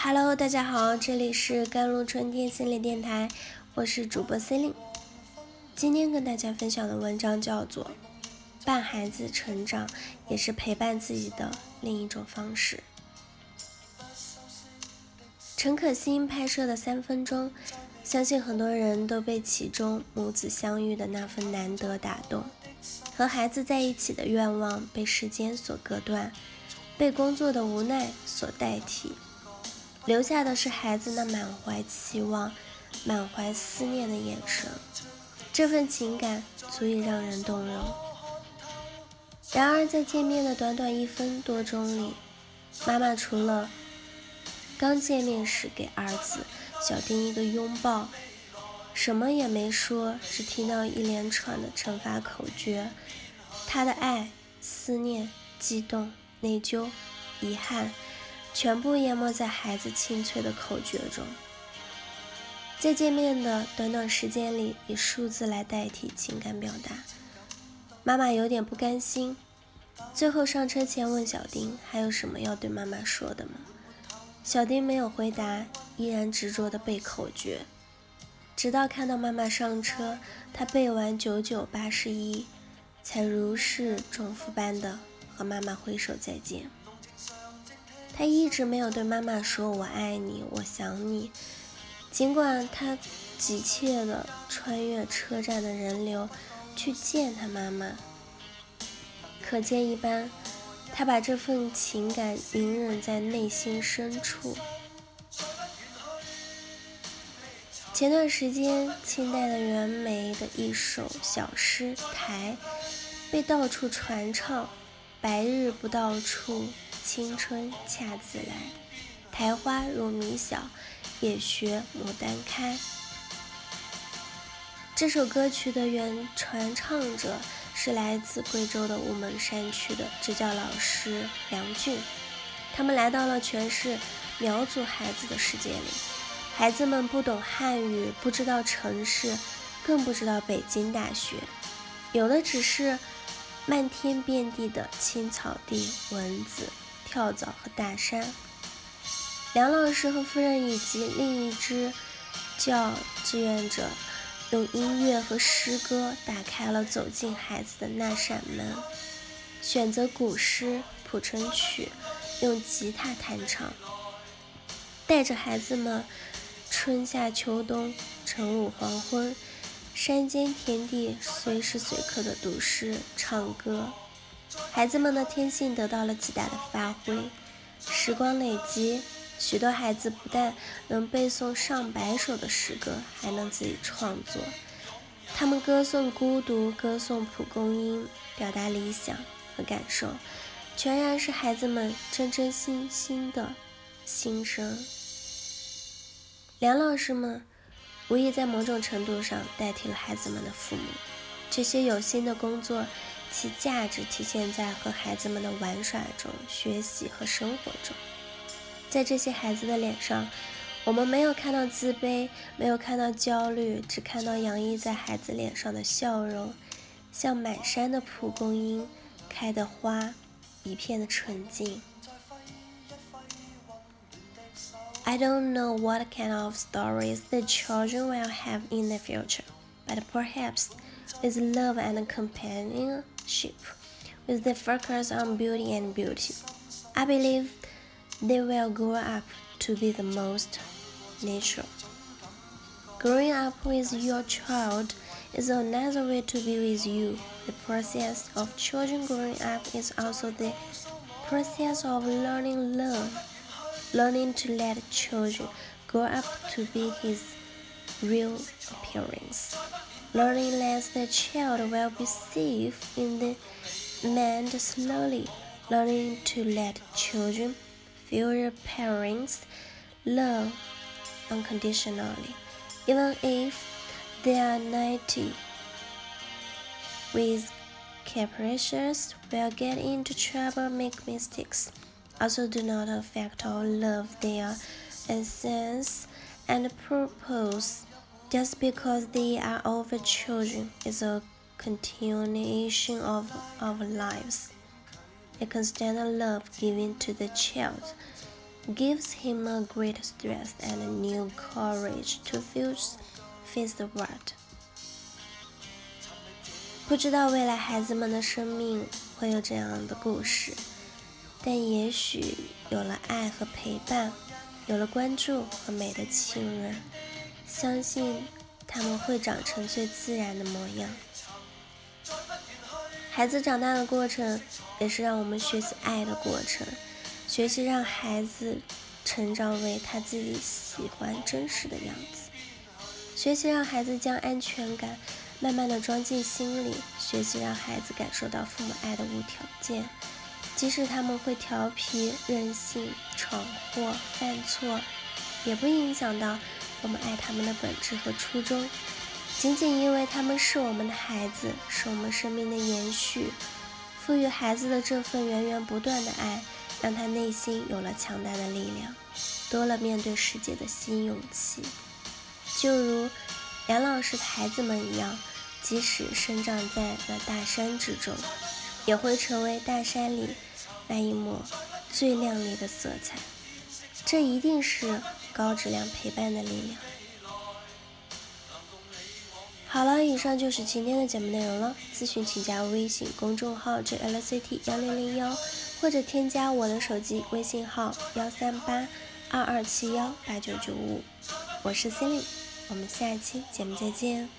Hello，大家好，这里是甘露春天心理电台，我是主播 c e l i n 今天跟大家分享的文章叫做《伴孩子成长也是陪伴自己的另一种方式》。陈可辛拍摄的三分钟，相信很多人都被其中母子相遇的那份难得打动，和孩子在一起的愿望被时间所隔断，被工作的无奈所代替。留下的是孩子那满怀期望、满怀思念的眼神，这份情感足以让人动容。然而，在见面的短短一分多钟里，妈妈除了刚见面时给儿子小丁一个拥抱，什么也没说，只听到一连串的惩罚口诀。他的爱、思念、激动、内疚、遗憾。全部淹没在孩子清脆的口诀中，在见面的短短时间里，以数字来代替情感表达。妈妈有点不甘心，最后上车前问小丁还有什么要对妈妈说的吗？小丁没有回答，依然执着的背口诀，直到看到妈妈上车，他背完九九八十一，才如释重负般的和妈妈挥手再见。他一直没有对妈妈说“我爱你，我想你”。尽管他急切地穿越车站的人流去见他妈妈，可见一斑，他把这份情感隐忍在内心深处。前段时间，清代的袁枚的一首小诗《台》被到处传唱：“白日不到处。”青春恰自来，苔花如米小，也学牡丹开。这首歌曲的原传唱者是来自贵州的雾蒙山区的支教老师梁俊。他们来到了全是苗族孩子的世界里，孩子们不懂汉语，不知道城市，更不知道北京大学，有的只是漫天遍地的青草地、蚊子。跳蚤和大山，梁老师和夫人以及另一支教志愿者，用音乐和诗歌打开了走进孩子的那扇门。选择古诗《蒲城曲》，用吉他弹唱，带着孩子们春夏秋冬、晨午黄昏、山间田地，随时随刻的读诗、唱歌。孩子们的天性得到了极大的发挥。时光累积，许多孩子不但能背诵上百首的诗歌，还能自己创作。他们歌颂孤独，歌颂蒲公英，表达理想和感受，全然是孩子们真真心心的心声。梁老师们无疑在某种程度上代替了孩子们的父母。这些有心的工作。其价值体现在和孩子们的玩耍中、学习和生活中。在这些孩子的脸上，我们没有看到自卑，没有看到焦虑，只看到洋溢在孩子脸上的笑容，像满山的蒲公英开的花，一片的纯净。I don't know what kind of stories the children will have in the future, but perhaps with love and companionship, with the focus on beauty and beauty. I believe they will grow up to be the most natural. Growing up with your child is another way to be with you. The process of children growing up is also the process of learning love, learning to let children grow up to be his real appearance. Learning that the child will be safe in the mind slowly. Learning to let children feel their parents' love unconditionally, even if they are naughty. With capricious, will get into trouble, make mistakes. Also, do not affect or love their essence and purpose just because they are our children is a continuation of our lives. A constant love given to the child gives him a great strength and new courage to face face the world。不知道未来孩子们的生命会有这样的故事，但也许有了爱和陪伴，有了关注和美的亲人， 相信他们会长成最自然的模样。孩子长大的过程，也是让我们学习爱的过程，学习让孩子成长为他自己喜欢真实的样子，学习让孩子将安全感慢慢的装进心里，学习让孩子感受到父母爱的无条件，即使他们会调皮、任性、闯祸、犯错，也不影响到我们爱他们的本质和初衷。仅仅因为他们是我们的孩子，是我们生命的延续，赋予孩子的这份源源不断的爱，让他内心有了强大的力量，多了面对世界的新勇气。就如杨老师的孩子们一样，即使生长在那大山之中，也会成为大山里那一抹最亮丽的色彩。这一定是高质量陪伴的力量。好了，以上就是今天的节目内容了。咨询请加微信公众号 jlct 幺零零幺，或者添加我的手机微信号幺三八二二七幺八九九五。我是 Cindy，我们下期节目再见。